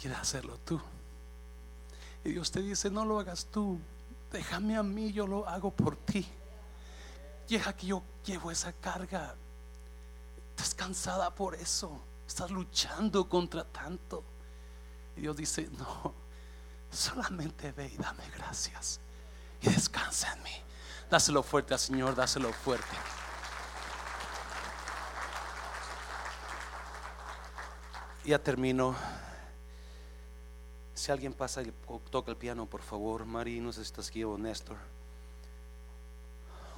quieres hacerlo tú. Y Dios te dice, no lo hagas tú, déjame a mí, yo lo hago por ti. Deja que yo llevo esa carga. Estás cansada por eso. Estás luchando contra tanto. Y Dios dice, no, solamente ve y dame gracias. Descansa en mí. Dáselo fuerte al Señor, dáselo fuerte. Ya termino. Si alguien pasa y toca el piano, por favor, Mari, no sé si estás aquí o Néstor,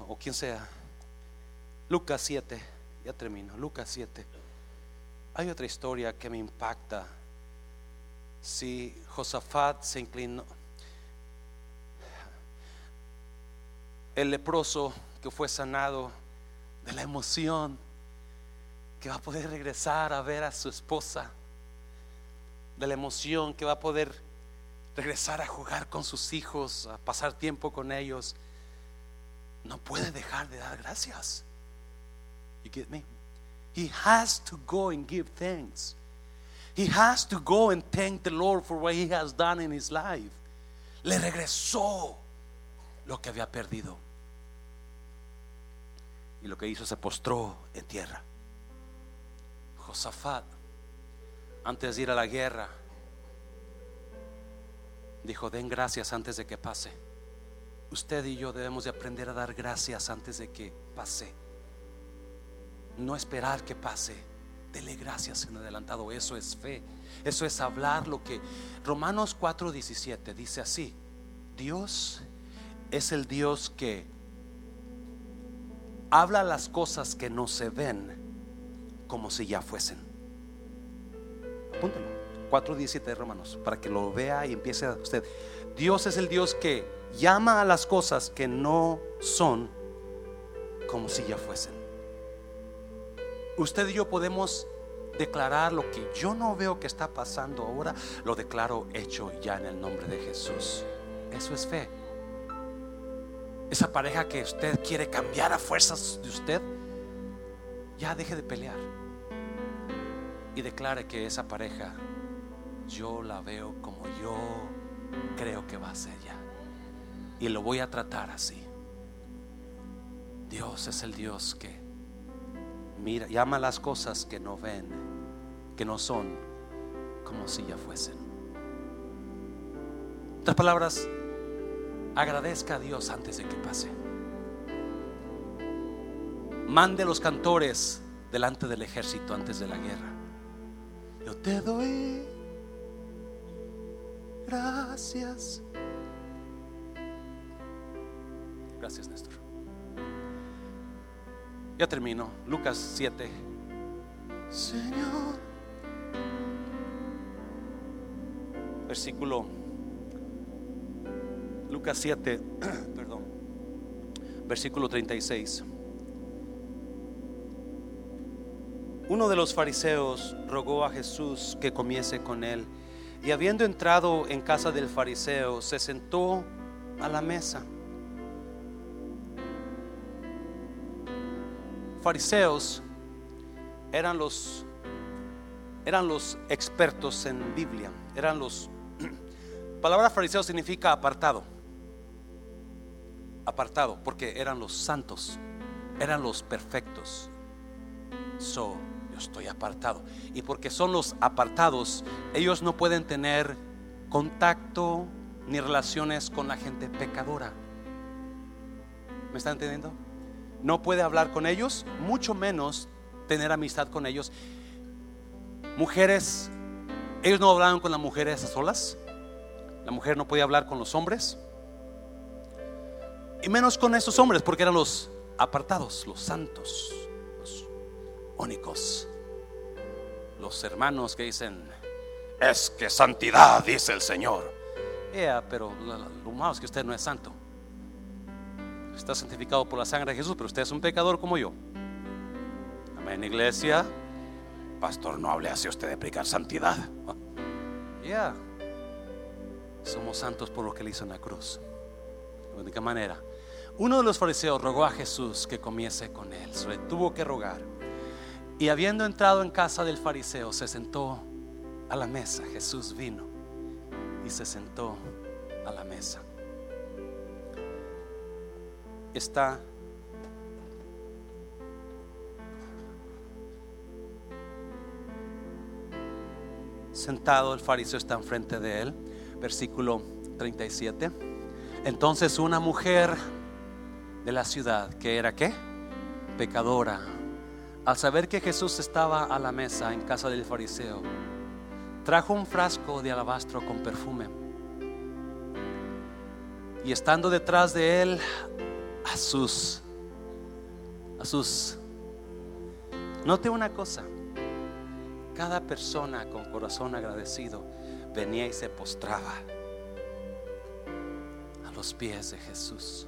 o quien sea. Lucas 7, ya termino. Lucas 7. Hay otra historia que me impacta. Si Josafat se inclinó, el leproso que fue sanado de la emoción, que va a poder regresar a ver a su esposa, de la emoción que va a poder regresar a jugar con sus hijos, a pasar tiempo con ellos, no puede dejar de dar gracias. You get me? He has to go and give thanks. He has to go and thank the Lord for what he has done in his life. Le regresó lo que había perdido. Y lo que hizo se postró en tierra. Josafat, antes de ir a la guerra, dijo, den gracias antes de que pase. Usted y yo debemos de aprender a dar gracias antes de que pase. No esperar que pase. Dele gracias en adelantado. Eso es fe. Eso es hablar lo que Romanos 4:17 dice así. Dios es el Dios que habla las cosas que no se ven como si ya fuesen. Apúntalo. 4.17 de Romanos, para que lo vea y empiece a usted. Dios es el Dios que llama a las cosas que no son como si ya fuesen. Usted y yo podemos declarar lo que yo no veo que está pasando ahora, lo declaro hecho ya en el nombre de Jesús. Eso es fe. Esa pareja que usted quiere cambiar a fuerzas de usted, ya deje de pelear y declare que esa pareja yo la veo como yo creo que va a ser ya. Y lo voy a tratar así. Dios es el Dios que mira, llama las cosas que no ven, que no son, como si ya fuesen. Otras palabras, agradezca a Dios antes de que pase. Mande los cantores delante del ejército antes de la guerra. Yo te doy gracias. Gracias, Néstor. Ya termino. Lucas 7. Señor. Versículo Lucas 7, perdón, versículo 36. Uno de los fariseos rogó a Jesús que comiese con él, y habiendo entrado en casa del fariseo, se sentó a la mesa. Fariseos eran los eran los expertos en Biblia, eran los palabra fariseo significa apartado apartado, porque eran los santos, eran los perfectos. So, yo estoy apartado. Y porque son los apartados, ellos no pueden tener contacto ni relaciones con la gente pecadora. ¿Me están entendiendo? No puede hablar con ellos, mucho menos tener amistad con ellos. Mujeres, ellos no hablaban con las mujeres a solas. La mujer no podía hablar con los hombres. Y menos con esos hombres, porque eran los apartados, los santos, los únicos. Los hermanos que dicen, es que santidad, dice el Señor. Yeah, pero lo malo es que usted no es santo. Está santificado por la sangre de Jesús, pero usted es un pecador como yo. Amén, iglesia. Pastor, no hable así usted de aplicar santidad. Ya. Somos santos por lo que le hizo en la cruz. la única manera. Uno de los fariseos rogó a Jesús que comiese con él, se le tuvo que rogar. Y habiendo entrado en casa del fariseo, se sentó a la mesa. Jesús vino y se sentó a la mesa. Está sentado, el fariseo está enfrente de él, versículo 37. Entonces una mujer de la ciudad, que era qué? Pecadora, al saber que Jesús estaba a la mesa en casa del fariseo, trajo un frasco de alabastro con perfume. Y estando detrás de él, a sus, a sus, note una cosa, cada persona con corazón agradecido venía y se postraba a los pies de Jesús.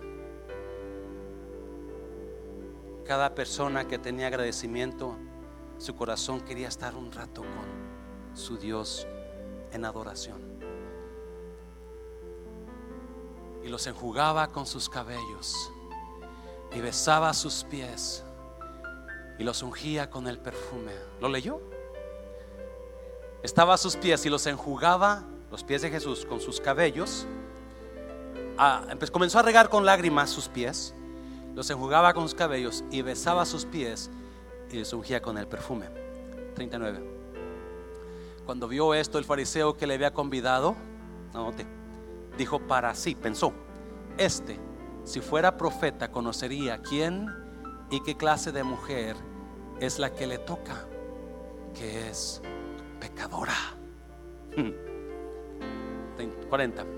Cada persona que tenía agradecimiento, su corazón quería estar un rato con su Dios en adoración. Y los enjugaba con sus cabellos y besaba sus pies y los ungía con el perfume. ¿Lo leyó? Estaba a sus pies y los enjugaba, los pies de Jesús, con sus cabellos. Ah, comenzó a regar con lágrimas sus pies, los enjugaba con sus cabellos y besaba sus pies y los ungía con el perfume. 39. Cuando vio esto el fariseo que le había convidado, dijo para sí, pensó, este, si fuera profeta, conocería quién y qué clase de mujer es la que le toca, que es pecadora. 40.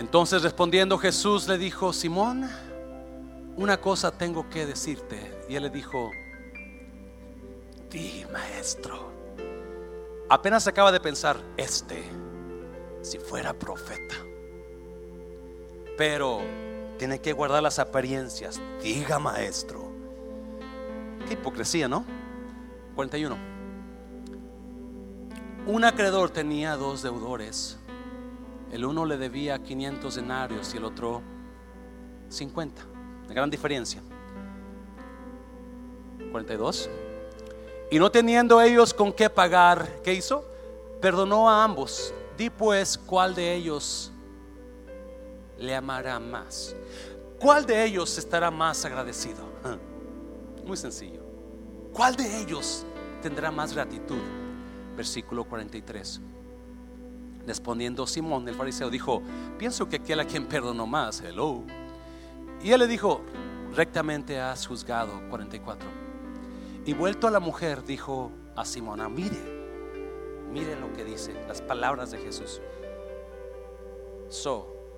Entonces respondiendo Jesús le dijo, Simón, una cosa tengo que decirte. Y él le dijo, di maestro. Apenas acaba de pensar, este, si fuera profeta. Pero tiene que guardar las apariencias. Diga maestro. Qué hipocresía, ¿no? 41. Un acreedor tenía dos deudores. El uno le debía 500 denarios y el otro 50. La gran diferencia. 42. Y no teniendo ellos con qué pagar, ¿qué hizo? Perdonó a ambos. Di pues cuál de ellos le amará más. ¿Cuál de ellos estará más agradecido? Muy sencillo. ¿Cuál de ellos tendrá más gratitud? versículo 43. Respondiendo Simón el fariseo dijo, pienso que aquel a quien perdonó más, hello. Y él le dijo, rectamente has juzgado, 44. Y vuelto a la mujer, dijo a Simón, ah, mire, mire lo que dice, las palabras de Jesús. So,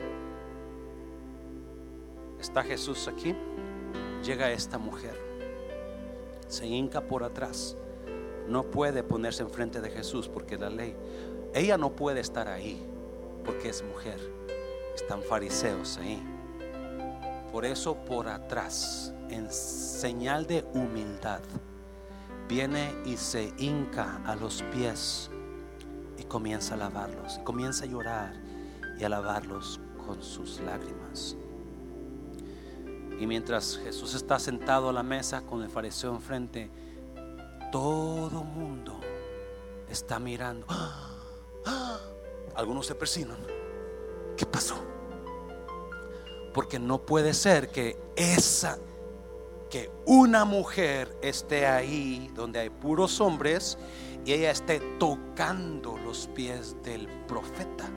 está Jesús aquí, llega esta mujer, se hinca por atrás no puede ponerse enfrente de Jesús porque la ley, ella no puede estar ahí porque es mujer. Están fariseos ahí. Por eso por atrás, en señal de humildad, viene y se hinca a los pies y comienza a lavarlos, y comienza a llorar y a lavarlos con sus lágrimas. Y mientras Jesús está sentado a la mesa con el fariseo enfrente, todo mundo está mirando. Algunos se persinan. ¿Qué pasó? Porque no puede ser que esa, que una mujer esté ahí donde hay puros hombres y ella esté tocando los pies del profeta.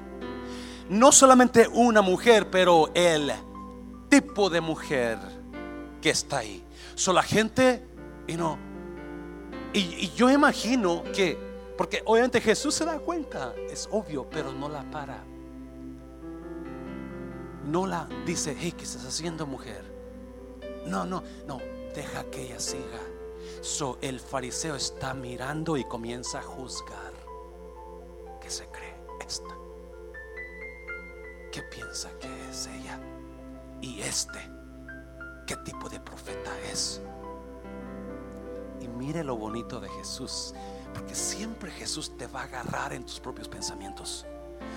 No solamente una mujer, pero el tipo de mujer que está ahí. So la gente, y no, y, yo imagino que, porque obviamente Jesús se da cuenta, es obvio, pero no la para. No la dice, hey, ¿qué estás haciendo, mujer? No, no, no, deja que ella siga. So, el fariseo está mirando y comienza a juzgar. ¿Qué se cree esta? ¿Qué piensa que es ella? Y este, ¿qué tipo de profeta es? Y mire lo bonito de Jesús, porque siempre Jesús te va a agarrar en tus propios pensamientos.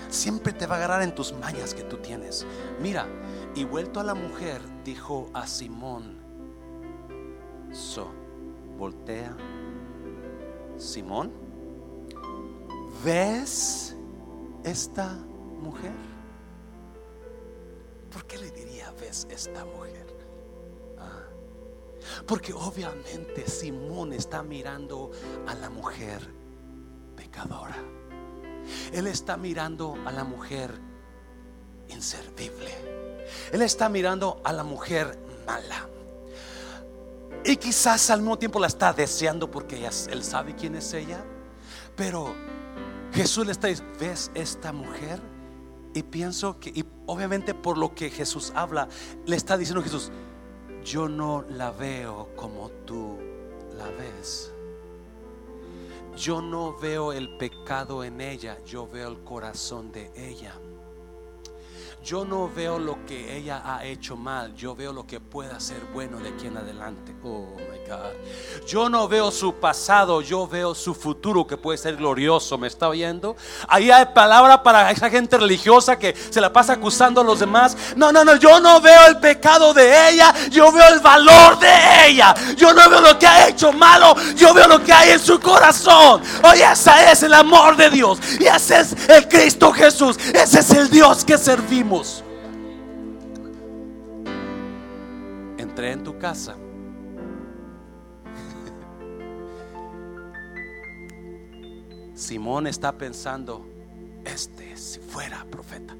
Siempre te va a agarrar en tus mañas que tú tienes. Mira, y vuelto a la mujer, dijo a Simón, so, voltea, Simón, ¿ves esta mujer? ¿Por qué le diría, ves esta mujer? Porque obviamente Simón está mirando a la mujer pecadora. Él está mirando a la mujer inservible. Él está mirando a la mujer mala. Y quizás al mismo tiempo la está deseando porque él sabe quién es ella. Pero Jesús le está diciendo, ¿ves esta mujer? Y pienso que, y obviamente por lo que Jesús habla, le está diciendo Jesús, yo no la veo como tú la ves. Yo no veo el pecado en ella, yo veo el corazón de ella. Yo no veo lo que ella ha hecho mal, yo veo lo que pueda ser bueno de aquí en adelante. Oh my God. Yo no veo su pasado, yo veo su futuro que puede ser glorioso. ¿Me está oyendo? Ahí hay palabra para esa gente religiosa que se la pasa acusando a los demás. No, no, no, yo no veo el pecado de ella, yo veo el valor de ella. Yo no veo lo que ha hecho malo, yo veo lo que hay en su corazón. Oye, ese es el amor de Dios y ese es el Cristo Jesús. Ese es el Dios que servimos. Entré en tu casa. Simón está pensando, este si fuera profeta.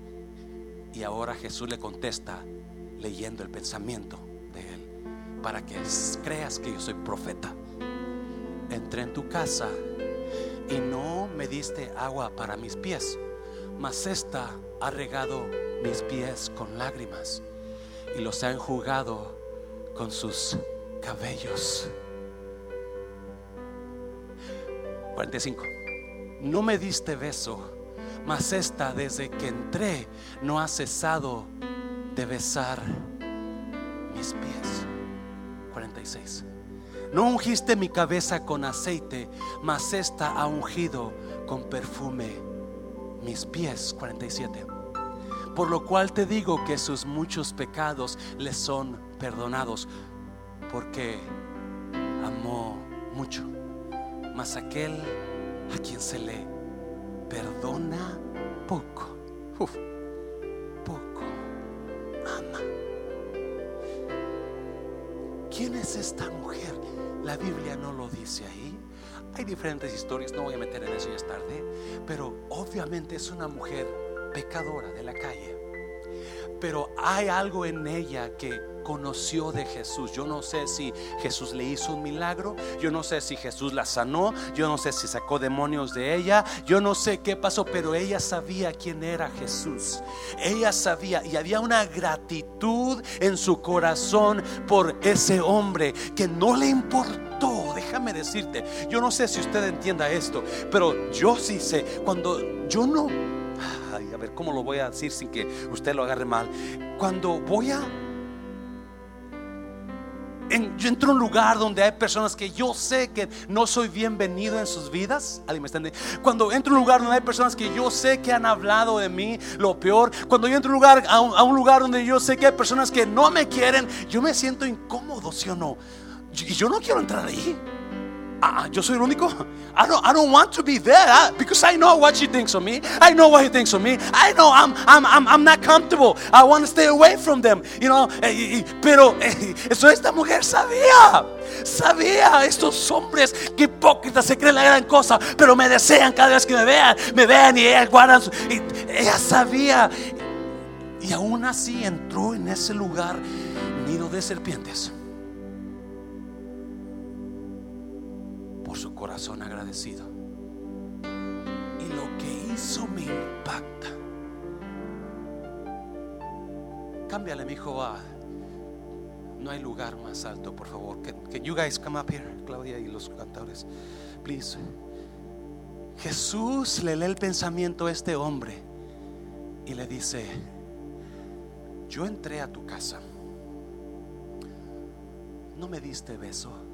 Y ahora Jesús le contesta leyendo el pensamiento de él, para que creas que yo soy profeta. Entré en tu casa y no me diste agua para mis pies, mas esta ha regado mis pies con lágrimas y los ha enjugado con sus cabellos. 45. No me diste beso, mas esta desde que entré no ha cesado de besar mis pies. 46. No ungiste mi cabeza con aceite, mas esta ha ungido con perfume mis pies. 47 por lo cual te digo que sus muchos pecados le son perdonados, porque amó mucho. Mas aquel a quien se le perdona poco, poco ama. ¿Quién es esta mujer? La Biblia no lo dice ahí. Hay diferentes historias, no voy a meter en eso ya es tarde, pero obviamente es una mujer pecadora de la calle. Pero hay algo en ella que conoció de Jesús. Yo no sé si Jesús le hizo un milagro, yo no sé si Jesús la sanó, yo no sé si sacó demonios de ella, yo no sé qué pasó, pero ella sabía quién era Jesús. Ella sabía y había una gratitud en su corazón por ese hombre que no le importó. Déjame decirte, yo no sé si usted entienda esto, pero yo sí sé, cuando yo no a ver cómo lo voy a decir sin que usted lo agarre mal. Cuando voy a yo entro a un lugar donde hay personas que yo sé que no soy bienvenido en sus vidas. ¿Alguien me entiende? Cuando entro a un lugar donde hay personas que yo sé que han hablado de mí lo peor. Cuando yo entro a un lugar, a un, lugar donde yo sé que hay personas que no me quieren, yo me siento incómodo, ¿sí o no? Y yo no quiero entrar ahí. Ah, yo soy el único. I don't, I don't want to be there because I know what she thinks of me. I know what he thinks of me. I know I'm, I'm, I'm, I'm not comfortable. I want to stay away from them. You know, eh, pero eh, eso esta mujer sabía. Sabía estos hombres que hipócritas se creen la gran cosa, pero me desean cada vez que me vean, me vean y ellas guardan. y ella sabía. Y aún así entró en ese lugar nido de serpientes. Por su corazón agradecido. Y lo que hizo me impacta. Cámbiale, mi hijo, a. No hay lugar más alto, por favor. Can, you guys come up here, Claudia y los cantadores, please. Jesús le lee el pensamiento a este hombre y le dice: Yo entré a tu casa, no me diste beso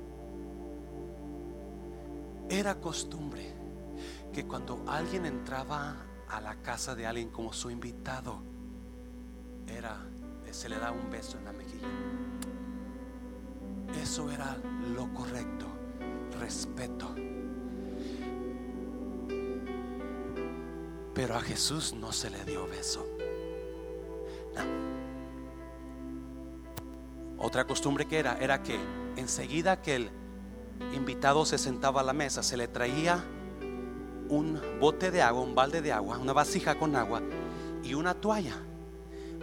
era costumbre que cuando alguien entraba a la casa de alguien como su invitado, era, se le da un beso en la mejilla. Eso era lo correcto, respeto. Pero a Jesús no se le dio beso. Otra costumbre que era, era que enseguida que el invitado se sentaba a la mesa, se le traía un bote de agua, un balde de agua, una vasija con agua y una toalla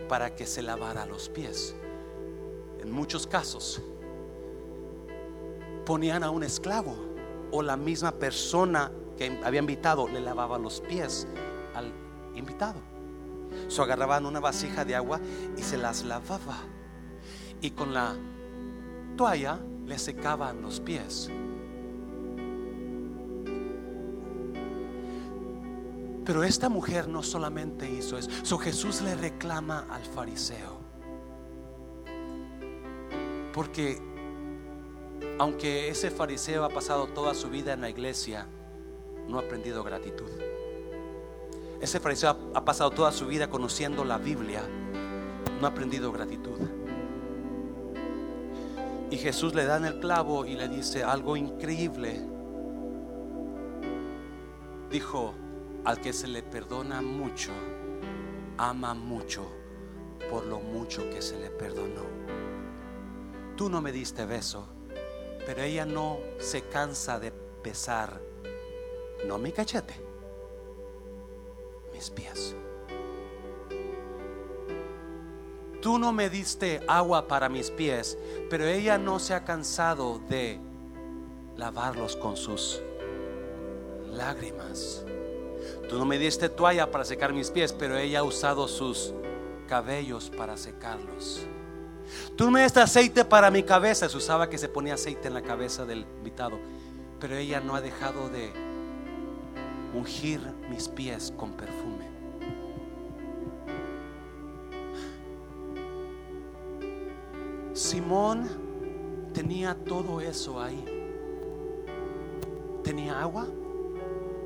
para que se lavara los pies. En muchos casos ponían a un esclavo o la misma persona que había invitado le lavaba los pies al invitado. So agarraban una vasija de agua y se las lavaba. Y con la toalla le secaban los pies. Pero esta mujer no solamente hizo eso. So Jesús le reclama al fariseo. Porque aunque ese fariseo ha pasado toda su vida en la iglesia, no ha aprendido gratitud. Ese fariseo ha pasado toda su vida conociendo la Biblia, no ha aprendido gratitud. Y Jesús le da en el clavo y le dice algo increíble. Dijo, al que se le perdona mucho, ama mucho por lo mucho que se le perdonó. Tú no me diste beso, pero ella no se cansa de besar, no mi cachete, mis pies. Tú no me diste agua para mis pies, pero ella no se ha cansado de lavarlos con sus lágrimas. Tú no me diste toalla para secar mis pies, pero ella ha usado sus cabellos para secarlos. Tú me diste aceite para mi cabeza. Se usaba que se ponía aceite en la cabeza del invitado. Pero ella no ha dejado de ungir mis pies con perfume. Simón tenía todo eso ahí. Tenía agua,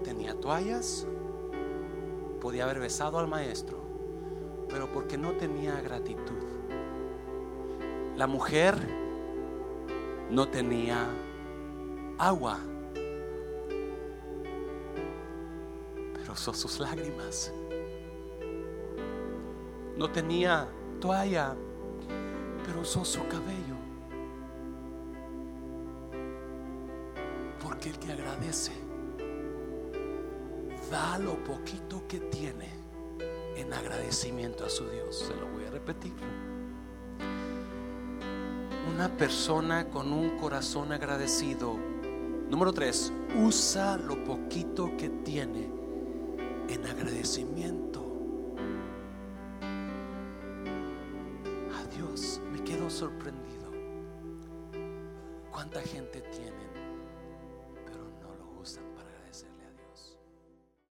tenía toallas, podía haber besado al maestro, pero porque no tenía gratitud. La mujer no tenía agua, pero son sus lágrimas. No tenía toalla, pero usó su cabello. Porque el que agradece da lo poquito que tiene en agradecimiento a su Dios. Se lo voy a repetir. Una persona con un corazón agradecido, número tres, usa lo poquito que tiene en agradecimiento. Sorprendido. ¿Cuánta gente tiene